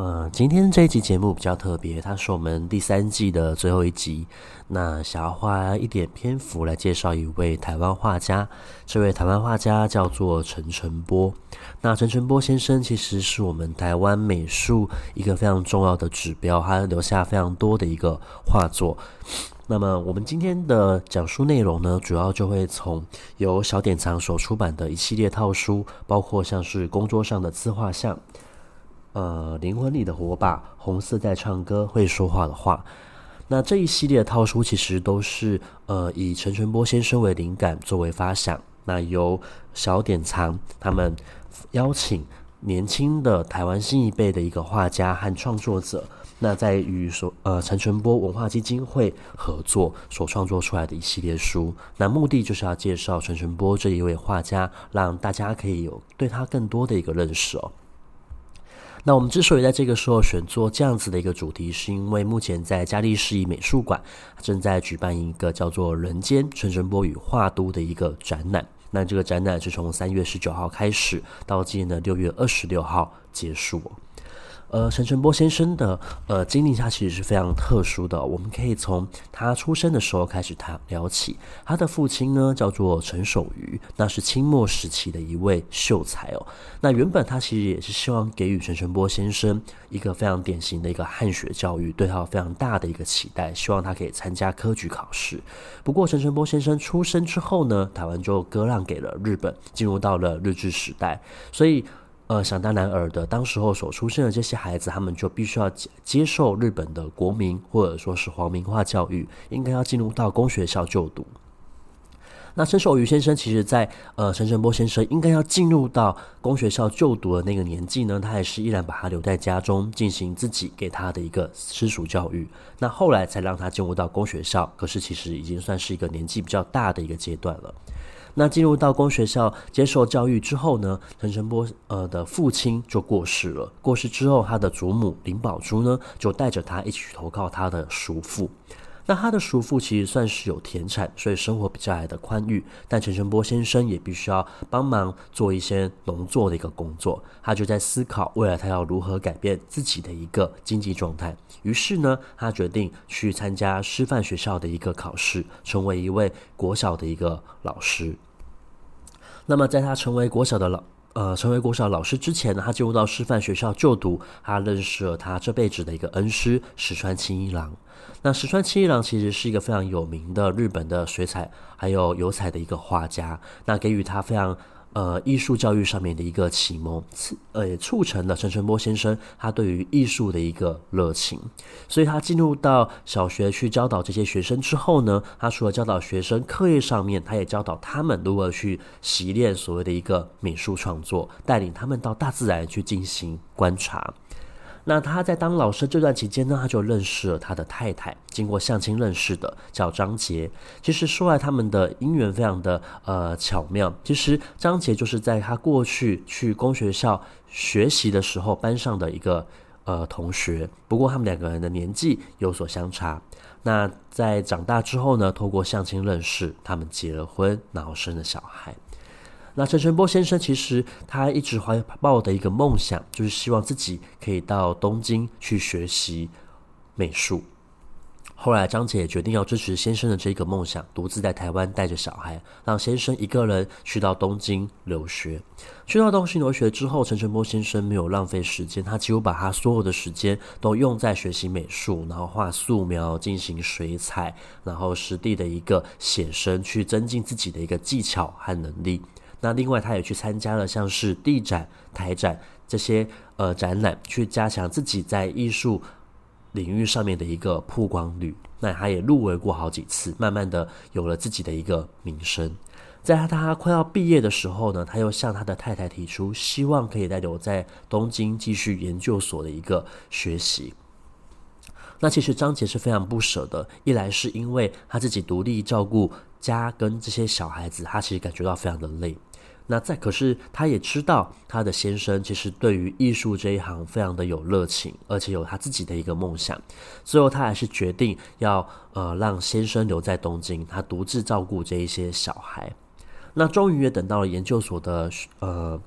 呃，今天这一集节目比较特别，它是我们第三季的最后一集。那想要花一点篇幅来介绍一位台湾画家，这位台湾画家叫做陈澄波。那陈澄波先生其实是我们台湾美术一个非常重要的指标，他留下非常多的一个画作。那么我们今天的讲述内容呢，主要就会从由小典藏所出版的一系列套书，包括像是工作上的自画像。呃，灵魂里的火把，红色在唱歌，会说话的话。那这一系列的套书其实都是呃以陈澄波先生为灵感作为发想。那由小典藏他们邀请年轻的台湾新一辈的一个画家和创作者，那在与所呃陈澄波文化基金会合作所创作出来的一系列书。那目的就是要介绍陈澄波这一位画家，让大家可以有对他更多的一个认识哦。那我们之所以在这个时候选做这样子的一个主题，是因为目前在嘉义市美术馆正在举办一个叫做《人间陈澄波与画都》的一个展览。那这个展览是从三月十九号开始，到今年的六月二十六号结束。呃，陈澄波先生的呃经历，他其实是非常特殊的。我们可以从他出生的时候开始谈聊起。他的父亲呢叫做陈守愚，那是清末时期的一位秀才哦。那原本他其实也是希望给予陈澄波先生一个非常典型的一个汉学教育，对他有非常大的一个期待，希望他可以参加科举考试。不过陈澄波先生出生之后呢，台湾就割让给了日本，进入到了日治时代，所以。呃，想当然尔的，当时候所出生的这些孩子，他们就必须要接接受日本的国民或者说是皇民化教育，应该要进入到公学校就读。那陈守愚先生，其实在呃陈澄波先生应该要进入到公学校就读的那个年纪呢，他还是依然把他留在家中，进行自己给他的一个私塾教育。那后来才让他进入到公学校，可是其实已经算是一个年纪比较大的一个阶段了。那进入到公学校接受教育之后呢，陈晨波呃的父亲就过世了。过世之后，他的祖母林宝珠呢，就带着他一起去投靠他的叔父。那他的叔父其实算是有田产，所以生活比较来的宽裕。但陈澄波先生也必须要帮忙做一些农作的一个工作。他就在思考未来他要如何改变自己的一个经济状态。于是呢，他决定去参加师范学校的一个考试，成为一位国小的一个老师。那么，在他成为国小的老呃成为国小老师之前呢，他进入到师范学校就读，他认识了他这辈子的一个恩师石川清一郎。那石川清一郎其实是一个非常有名的日本的水彩还有油彩的一个画家，那给予他非常。呃，艺术教育上面的一个启蒙，呃，促成了陈春波先生他对于艺术的一个热情。所以他进入到小学去教导这些学生之后呢，他除了教导学生课业上面，他也教导他们如何去习练所谓的一个美术创作，带领他们到大自然去进行观察。那他在当老师这段期间呢，他就认识了他的太太，经过相亲认识的，叫张杰。其实说来，他们的姻缘非常的呃巧妙。其实张杰就是在他过去去公学校学习的时候，班上的一个呃同学。不过他们两个人的年纪有所相差。那在长大之后呢，透过相亲认识，他们结了婚，然后生了小孩。那陈晨波先生其实他一直怀抱的一个梦想，就是希望自己可以到东京去学习美术。后来张姐决定要支持先生的这个梦想，独自在台湾带着小孩，让先生一个人去到东京留学。去到东京留学之后，陈晨波先生没有浪费时间，他几乎把他所有的时间都用在学习美术，然后画素描、进行水彩，然后实地的一个写生，去增进自己的一个技巧和能力。那另外，他也去参加了像是地展、台展这些呃展览，去加强自己在艺术领域上面的一个曝光率。那他也入围过好几次，慢慢的有了自己的一个名声。在他快要毕业的时候呢，他又向他的太太提出，希望可以再留在东京继续研究所的一个学习。那其实张杰是非常不舍的，一来是因为他自己独立照顾家跟这些小孩子，他其实感觉到非常的累。那再可是他也知道他的先生其实对于艺术这一行非常的有热情，而且有他自己的一个梦想。最后他还是决定要呃让先生留在东京，他独自照顾这一些小孩。那终于也等到了研究所的呃。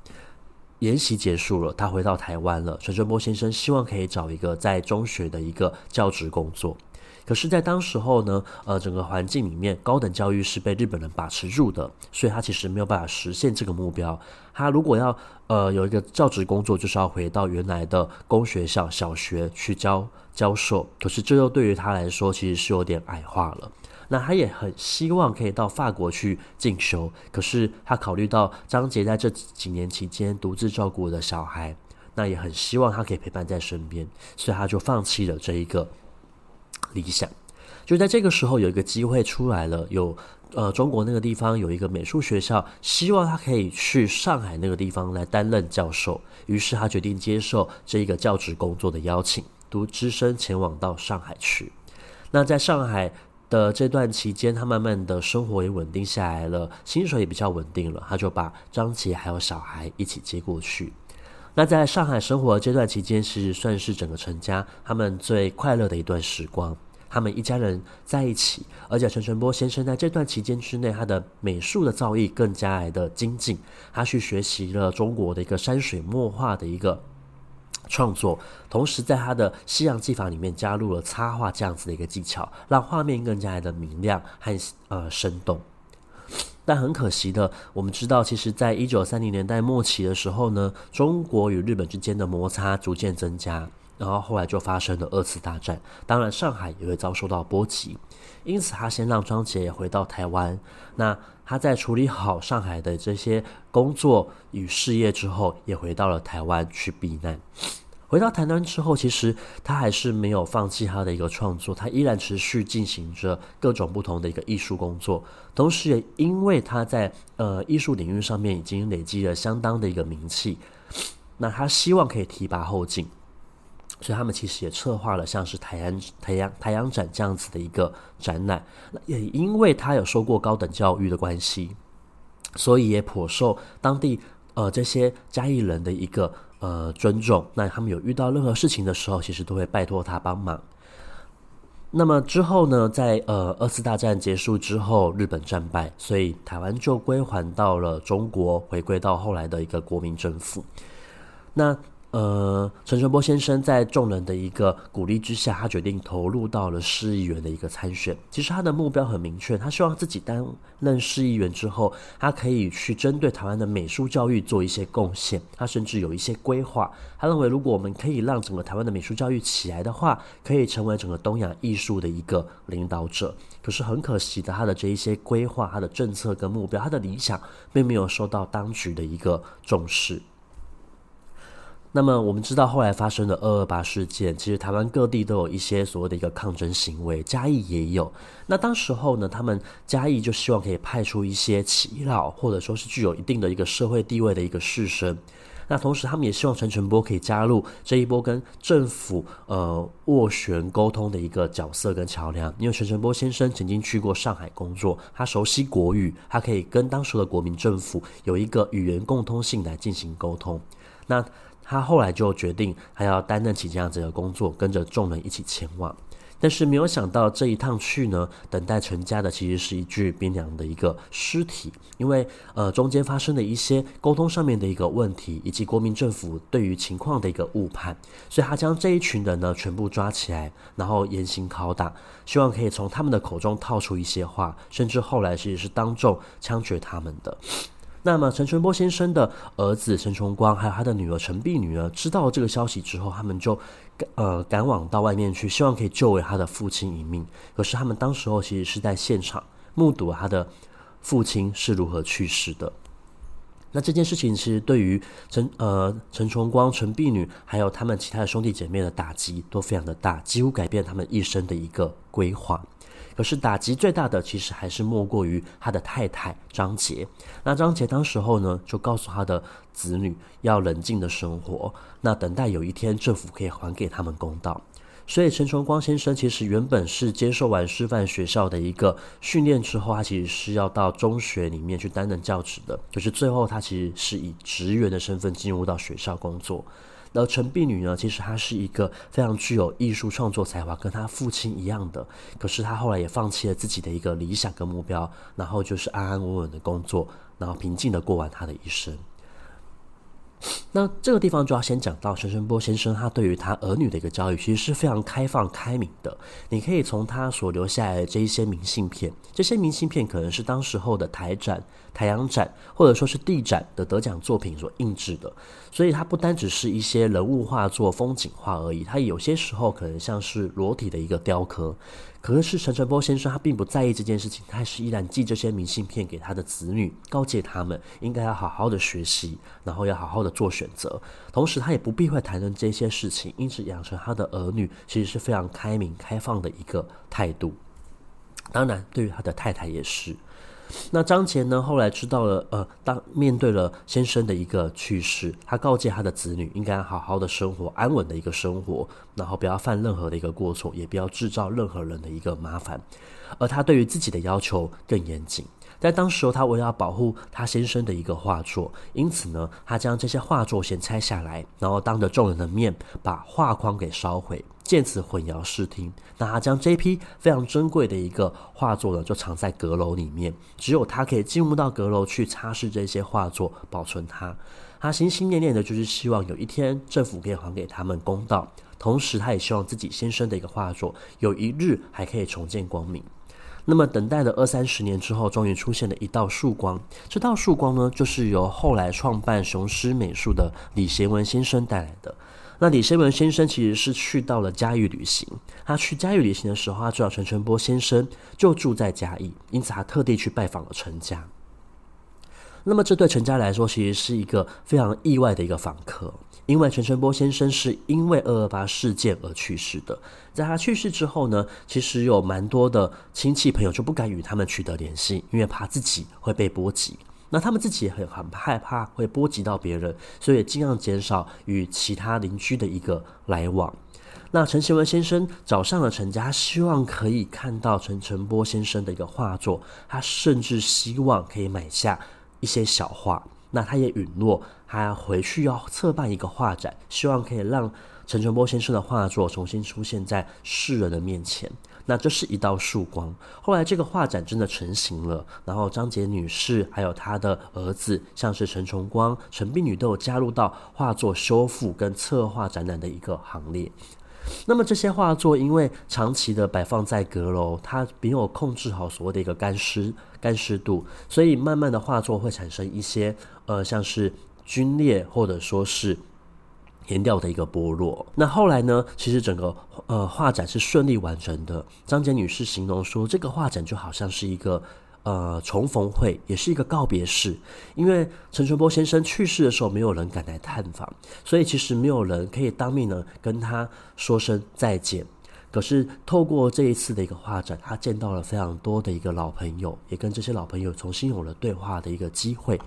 研习结束了，他回到台湾了。陈春波先生希望可以找一个在中学的一个教职工作，可是，在当时候呢，呃，整个环境里面，高等教育是被日本人把持住的，所以他其实没有办法实现这个目标。他如果要呃有一个教职工作，就是要回到原来的公学校小学去教教授，可是这又对于他来说，其实是有点矮化了。那他也很希望可以到法国去进修，可是他考虑到张杰在这几年期间独自照顾我的小孩，那也很希望他可以陪伴在身边，所以他就放弃了这一个理想。就在这个时候，有一个机会出来了，有呃中国那个地方有一个美术学校，希望他可以去上海那个地方来担任教授，于是他决定接受这一个教职工作的邀请，独只身前往到上海去。那在上海。的这段期间，他慢慢的生活也稳定下来了，薪水也比较稳定了，他就把张杰还有小孩一起接过去。那在上海生活这段期间，其实算是整个陈家他们最快乐的一段时光。他们一家人在一起，而且陈澄波先生在这段期间之内，他的美术的造诣更加来的精进，他去学习了中国的一个山水墨画的一个。创作，同时在他的西洋技法里面加入了插画这样子的一个技巧，让画面更加的明亮和呃生动。但很可惜的，我们知道，其实在一九三零年代末期的时候呢，中国与日本之间的摩擦逐渐增加。然后后来就发生了二次大战，当然上海也会遭受到波及，因此他先让张捷回到台湾。那他在处理好上海的这些工作与事业之后，也回到了台湾去避难。回到台南之后，其实他还是没有放弃他的一个创作，他依然持续进行着各种不同的一个艺术工作，同时也因为他在呃艺术领域上面已经累积了相当的一个名气，那他希望可以提拔后进。所以他们其实也策划了像是台阳台阳台阳展这样子的一个展览，也因为他有受过高等教育的关系，所以也颇受当地呃这些嘉义人的一个呃尊重。那他们有遇到任何事情的时候，其实都会拜托他帮忙。那么之后呢，在呃二次大战结束之后，日本战败，所以台湾就归还到了中国，回归到后来的一个国民政府。那呃，陈春波先生在众人的一个鼓励之下，他决定投入到了市议员的一个参选。其实他的目标很明确，他希望自己担任市议员之后，他可以去针对台湾的美术教育做一些贡献。他甚至有一些规划，他认为如果我们可以让整个台湾的美术教育起来的话，可以成为整个东亚艺术的一个领导者。可是很可惜的，他的这一些规划、他的政策跟目标、他的理想，并没有受到当局的一个重视。那么我们知道，后来发生的二二八事件，其实台湾各地都有一些所谓的一个抗争行为，嘉义也有。那当时候呢，他们嘉义就希望可以派出一些耆老，或者说是具有一定的一个社会地位的一个士绅。那同时，他们也希望陈澄波可以加入这一波跟政府呃斡旋沟通的一个角色跟桥梁。因为陈澄波先生曾经去过上海工作，他熟悉国语，他可以跟当时的国民政府有一个语言共通性来进行沟通。那他后来就决定，还要担任起这样子的工作，跟着众人一起前往。但是没有想到这一趟去呢，等待陈家的其实是一具冰凉的一个尸体，因为呃中间发生的一些沟通上面的一个问题，以及国民政府对于情况的一个误判，所以他将这一群人呢全部抓起来，然后严刑拷打，希望可以从他们的口中套出一些话，甚至后来其实是当众枪决他们的。那么陈春波先生的儿子陈崇光，还有他的女儿陈碧女呢，知道这个消息之后，他们就呃赶往到外面去，希望可以救回他的父亲一命。可是他们当时候其实是在现场目睹他的父亲是如何去世的。那这件事情其实对于陈呃陈崇光、陈碧女还有他们其他的兄弟姐妹的打击都非常的大，几乎改变他们一生的一个规划。可是打击最大的，其实还是莫过于他的太太张杰。那张杰当时候呢，就告诉他的子女要冷静的生活，那等待有一天政府可以还给他们公道。所以陈崇光先生其实原本是接受完师范学校的一个训练之后，他其实是要到中学里面去担任教职的，可是最后他其实是以职员的身份进入到学校工作。而陈碧女呢，其实她是一个非常具有艺术创作才华，跟她父亲一样的。可是她后来也放弃了自己的一个理想跟目标，然后就是安安稳稳的工作，然后平静的过完她的一生。那这个地方就要先讲到陈澄波先生，他对于他儿女的一个教育，其实是非常开放开明的。你可以从他所留下来的这一些明信片，这些明信片可能是当时候的台展、台阳展，或者说是地展的得奖作品所印制的。所以它不单只是一些人物画作、风景画而已，它有些时候可能像是裸体的一个雕刻。可是陈澄波先生他并不在意这件事情，他还是依然寄这些明信片给他的子女，告诫他们应该要好好的学习，然后要好好的做学选择。同时，他也不避讳谈论这些事情，因此养成他的儿女其实是非常开明、开放的一个态度。当然，对于他的太太也是。那张杰呢，后来知道了，呃，当面对了先生的一个去世，他告诫他的子女应该好好的生活，安稳的一个生活，然后不要犯任何的一个过错，也不要制造任何人的一个麻烦。而他对于自己的要求更严谨。在当时，他为了要保护他先生的一个画作，因此呢，他将这些画作先拆下来，然后当着众人的面把画框给烧毁。借此混淆视听，那他将这批非常珍贵的一个画作呢，就藏在阁楼里面，只有他可以进入到阁楼去擦拭这些画作，保存它。他心心念念的就是希望有一天政府可以还给他们公道，同时他也希望自己先生的一个画作有一日还可以重见光明。那么等待了二三十年之后，终于出现了一道曙光。这道曙光呢，就是由后来创办雄狮美术的李贤文先生带来的。那李贤文先生其实是去到了嘉义旅行。他去嘉义旅行的时候，他知道陈澄波先生就住在嘉义，因此他特地去拜访了陈家。那么这对陈家来说，其实是一个非常意外的一个访客，因为陈澄波先生是因为二二八事件而去世的。在他去世之后呢，其实有蛮多的亲戚朋友就不敢与他们取得联系，因为怕自己会被波及。那他们自己也很很害怕会波及到别人，所以尽量减少与其他邻居的一个来往。那陈贤文先生找上了陈家，希望可以看到陈澄波先生的一个画作，他甚至希望可以买下一些小画。那他也允诺，他回去要策办一个画展，希望可以让陈澄波先生的画作重新出现在世人的面前。那这是一道曙光。后来这个画展真的成型了，然后张杰女士还有她的儿子，像是陈崇光、陈碧女都有加入到画作修复跟策划展览的一个行列。那么这些画作因为长期的摆放在阁楼，它没有控制好所谓的一个干湿干湿度，所以慢慢的画作会产生一些呃像是龟裂或者说是。颜料的一个剥落。那后来呢？其实整个呃画展是顺利完成的。张杰女士形容说，这个画展就好像是一个呃重逢会，也是一个告别式。因为陈澄波先生去世的时候，没有人敢来探访，所以其实没有人可以当面呢跟他说声再见。可是透过这一次的一个画展，他见到了非常多的一个老朋友，也跟这些老朋友重新有了对话的一个机会。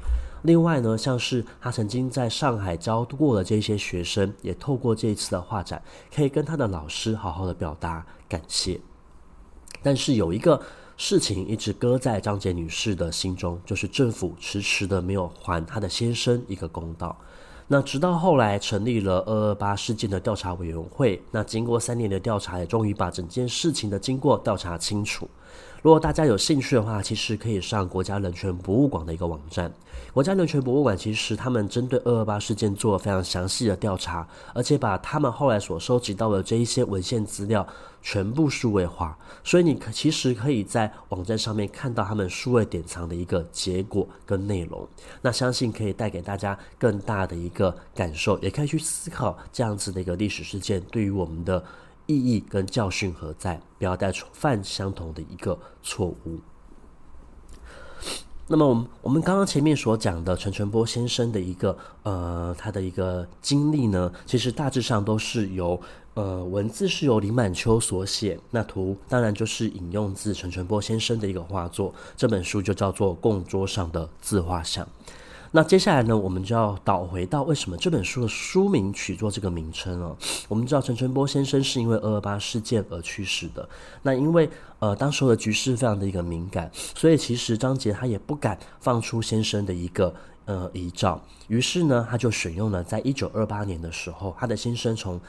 另外呢，像是他曾经在上海教过的这些学生，也透过这一次的画展，可以跟他的老师好好的表达感谢。但是有一个事情一直搁在张杰女士的心中，就是政府迟迟的没有还她的先生一个公道。那直到后来成立了二二八事件的调查委员会，那经过三年的调查，也终于把整件事情的经过调查清楚。如果大家有兴趣的话，其实可以上国家人权博物馆的一个网站。国家人权博物馆其实他们针对二二八事件做了非常详细的调查，而且把他们后来所收集到的这一些文献资料全部数位化，所以你可其实可以在网站上面看到他们数位典藏的一个结果跟内容。那相信可以带给大家更大的一个感受，也可以去思考这样子的一个历史事件对于我们的。意义跟教训何在？不要再犯相同的一个错误。那么，我们我们刚刚前面所讲的陈澄波先生的一个呃，他的一个经历呢，其实大致上都是由呃文字是由林满秋所写，那图当然就是引用自陈澄波先生的一个画作。这本书就叫做《供桌上的自画像》。那接下来呢，我们就要倒回到为什么这本书的书名取作这个名称了。我们知道陈春波先生是因为二二八事件而去世的。那因为呃当时候的局势非常的一个敏感，所以其实张杰他也不敢放出先生的一个呃遗照。于是呢，他就选用了在一九二八年的时候，他的先生从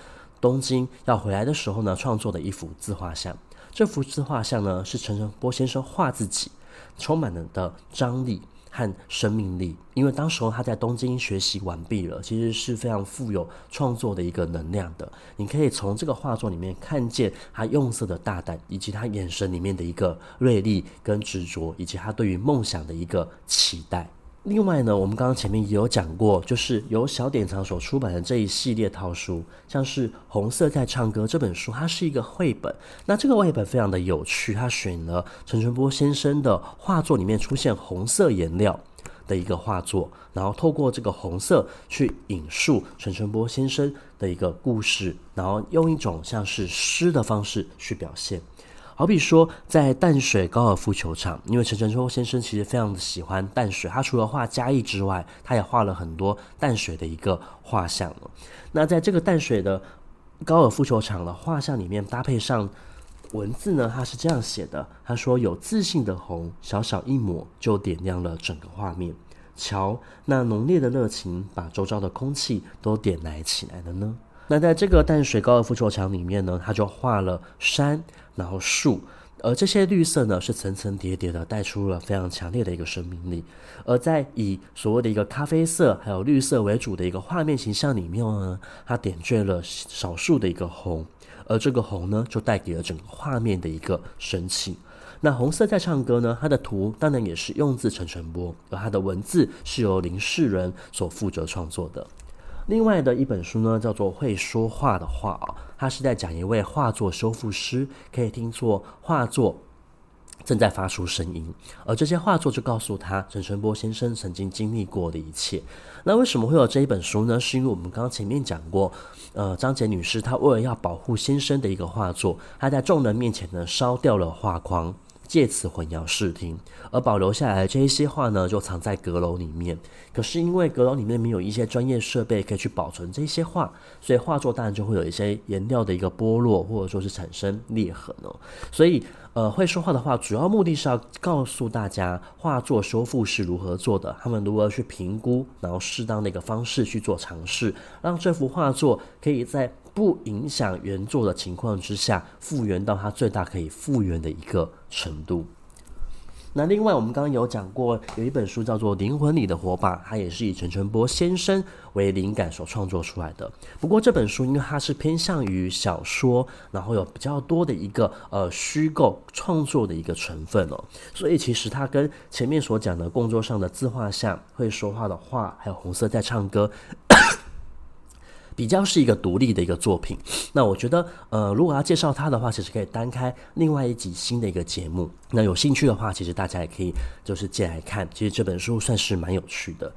东京要回来的时候呢，创作的一幅自画像。这幅自画像呢，是陈澄波先生画自己，充满了的张力。和生命力，因为当时候他在东京学习完毕了，其实是非常富有创作的一个能量的。你可以从这个画作里面看见他用色的大胆，以及他眼神里面的一个锐利跟执着，以及他对于梦想的一个期待。另外呢，我们刚刚前面也有讲过，就是由小典藏所出版的这一系列套书，像是《红色在唱歌》这本书，它是一个绘本。那这个绘本非常的有趣，它选了陈春波先生的画作里面出现红色颜料的一个画作，然后透过这个红色去引述陈春波先生的一个故事，然后用一种像是诗的方式去表现。好比说，在淡水高尔夫球场，因为陈澄波先生其实非常的喜欢淡水，他除了画嘉义之外，他也画了很多淡水的一个画像。那在这个淡水的高尔夫球场的画像里面，搭配上文字呢，他是这样写的：他说，有自信的红，小小一抹就点亮了整个画面。瞧，那浓烈的热情，把周遭的空气都点燃起来了呢。那在这个淡水高尔夫球场里面呢，他就画了山，然后树，而这些绿色呢是层层叠叠的，带出了非常强烈的一个生命力。而在以所谓的一个咖啡色还有绿色为主的一个画面形象里面呢，它点缀了少数的一个红，而这个红呢就带给了整个画面的一个神情。那红色在唱歌呢，它的图当然也是用自陈澄波，而它的文字是由林世仁所负责创作的。另外的一本书呢，叫做《会说话的画》啊，它是在讲一位画作修复师，可以听作画作正在发出声音，而这些画作就告诉他陈春波先生曾经经历过的一切。那为什么会有这一本书呢？是因为我们刚刚前面讲过，呃，张杰女士她为了要保护先生的一个画作，她在众人面前呢烧掉了画框。借此混淆视听，而保留下来的这一些画呢，就藏在阁楼里面。可是因为阁楼里面没有一些专业设备可以去保存这些画，所以画作当然就会有一些颜料的一个剥落，或者说是产生裂痕哦。所以，呃，会说话的话主要目的是要告诉大家画作修复是如何做的，他们如何去评估，然后适当的一个方式去做尝试，让这幅画作可以在。不影响原作的情况之下，复原到它最大可以复原的一个程度。那另外，我们刚刚有讲过，有一本书叫做《灵魂里的火把》，它也是以陈春波先生为灵感所创作出来的。不过这本书因为它是偏向于小说，然后有比较多的一个呃虚构创作的一个成分哦，所以其实它跟前面所讲的工作上的自画像、会说话的画，还有红色在唱歌。比较是一个独立的一个作品，那我觉得，呃，如果要介绍它的话，其实可以单开另外一集新的一个节目。那有兴趣的话，其实大家也可以就是借来看。其实这本书算是蛮有趣的。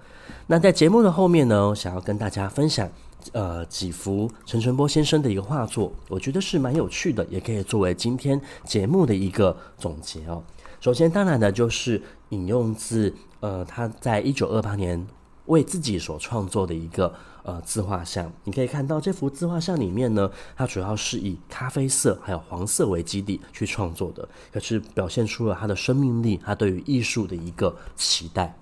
那在节目的后面呢，想要跟大家分享，呃，几幅陈澄波先生的一个画作，我觉得是蛮有趣的，也可以作为今天节目的一个总结哦。首先，当然呢，就是引用自呃他在一九二八年为自己所创作的一个。呃，自画像，你可以看到这幅自画像里面呢，它主要是以咖啡色还有黄色为基底去创作的，可是表现出了他的生命力，他对于艺术的一个期待。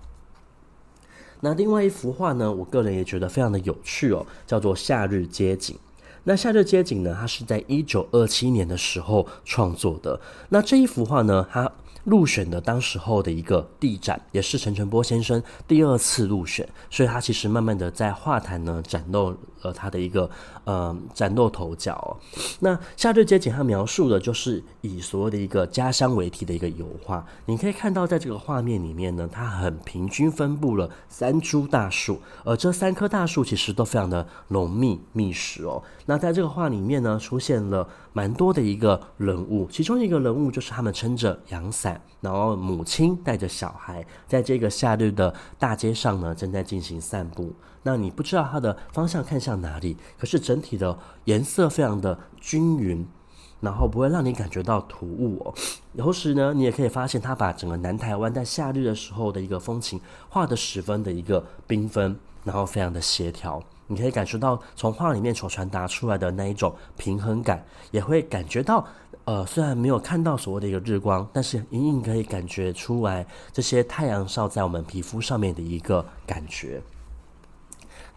那另外一幅画呢，我个人也觉得非常的有趣哦，叫做《夏日街景》。那《夏日街景》呢，它是在一九二七年的时候创作的。那这一幅画呢，它入选的当时候的一个地展，也是陈澄波先生第二次入选，所以他其实慢慢的在画坛呢展露了他的一个呃崭露头角。那夏日街景它描述的就是以所谓的一个家乡为题的一个油画，你可以看到在这个画面里面呢，它很平均分布了三株大树，而这三棵大树其实都非常的浓密密实哦。那在这个画里面呢，出现了蛮多的一个人物，其中一个人物就是他们撑着阳伞。然后母亲带着小孩，在这个夏日的大街上呢，正在进行散步。那你不知道它的方向看向哪里，可是整体的颜色非常的均匀，然后不会让你感觉到突兀哦。同时呢，你也可以发现它把整个南台湾在夏日的时候的一个风情画得十分的一个缤纷，然后非常的协调。你可以感受到从画里面所传达出来的那一种平衡感，也会感觉到，呃，虽然没有看到所谓的一个日光，但是隐隐可以感觉出来这些太阳照在我们皮肤上面的一个感觉。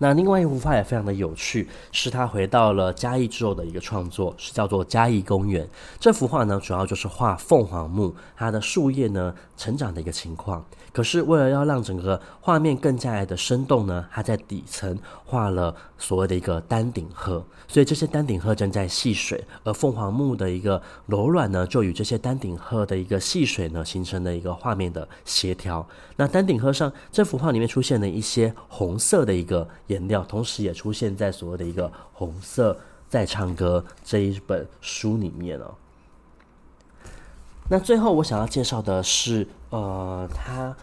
那另外一幅画也非常的有趣，是他回到了嘉义之后的一个创作，是叫做《嘉义公园》。这幅画呢，主要就是画凤凰木它的树叶呢成长的一个情况。可是为了要让整个画面更加的生动呢，它在底层画了所谓的一个丹顶鹤，所以这些丹顶鹤正在戏水，而凤凰木的一个柔软呢，就与这些丹顶鹤的一个戏水呢，形成了一个画面的协调。那丹顶鹤上这幅画里面出现了一些红色的一个。颜料，同时也出现在所谓的一个《红色在唱歌》这一本书里面哦。那最后我想要介绍的是，呃，他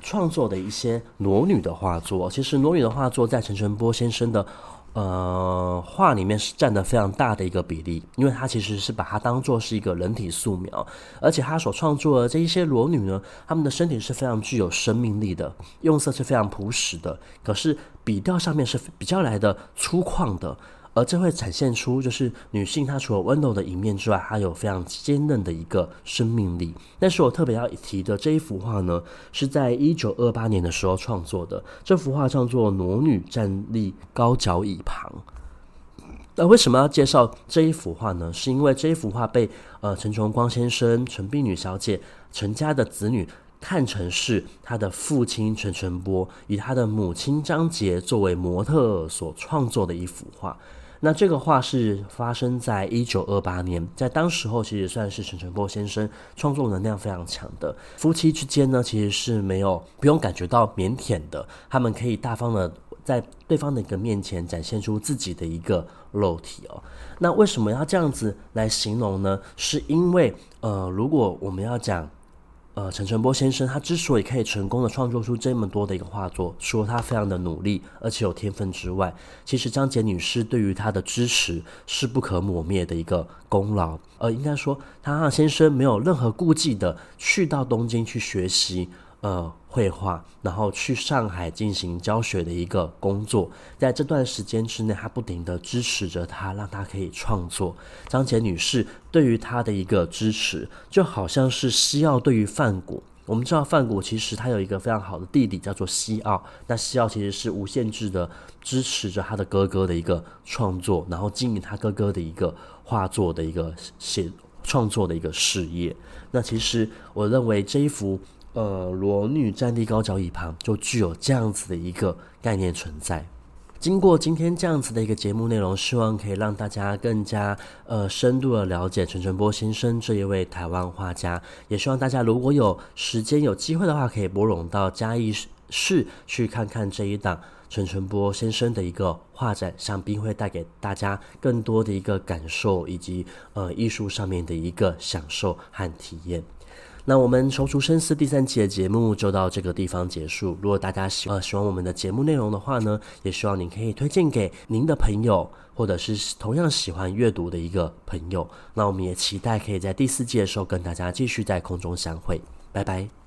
创作的一些裸女的画作。其实裸女的画作在陈澄波先生的。呃，画里面是占的非常大的一个比例，因为他其实是把它当做是一个人体素描，而且他所创作的这一些裸女呢，她们的身体是非常具有生命力的，用色是非常朴实的，可是笔调上面是比较来的粗犷的。而这会展现出，就是女性她除了温柔的一面之外，还有非常坚韧的一个生命力。但是我特别要提的这一幅画呢，是在一九二八年的时候创作的。这幅画叫做《裸女站立高脚椅旁》。那为什么要介绍这一幅画呢？是因为这一幅画被呃陈崇光先生、陈碧女小姐、陈家的子女看成是他的父亲陈澄波，以他的母亲张杰作为模特所创作的一幅画。那这个画是发生在一九二八年，在当时候其实算是陈澄波先生创作能量非常强的夫妻之间呢，其实是没有不用感觉到腼腆的，他们可以大方的在对方的一个面前展现出自己的一个肉体哦。那为什么要这样子来形容呢？是因为呃，如果我们要讲。呃，陈澄波先生他之所以可以成功的创作出这么多的一个画作，除了他非常的努力，而且有天分之外，其实张杰女士对于他的支持是不可磨灭的一个功劳。呃，应该说，他让先生没有任何顾忌的去到东京去学习。呃，绘画，然后去上海进行教学的一个工作，在这段时间之内，他不停地支持着他，让他可以创作。张杰女士对于他的一个支持，就好像是西奥对于梵谷。我们知道梵谷其实他有一个非常好的弟弟叫做西奥，那西奥其实是无限制的支持着他的哥哥的一个创作，然后经营他哥哥的一个画作的一个写创作的一个事业。那其实我认为这一幅。呃，裸女站立高脚椅旁，就具有这样子的一个概念存在。经过今天这样子的一个节目内容，希望可以让大家更加呃深度的了解陈澄波先生这一位台湾画家。也希望大家如果有时间有机会的话，可以拨冗到嘉义市去看看这一档陈澄波先生的一个画展，想必会带给大家更多的一个感受，以及呃艺术上面的一个享受和体验。那我们踌躇深思第三期的节目就到这个地方结束。如果大家喜呃喜欢我们的节目内容的话呢，也希望您可以推荐给您的朋友，或者是同样喜欢阅读的一个朋友。那我们也期待可以在第四季的时候跟大家继续在空中相会。拜拜。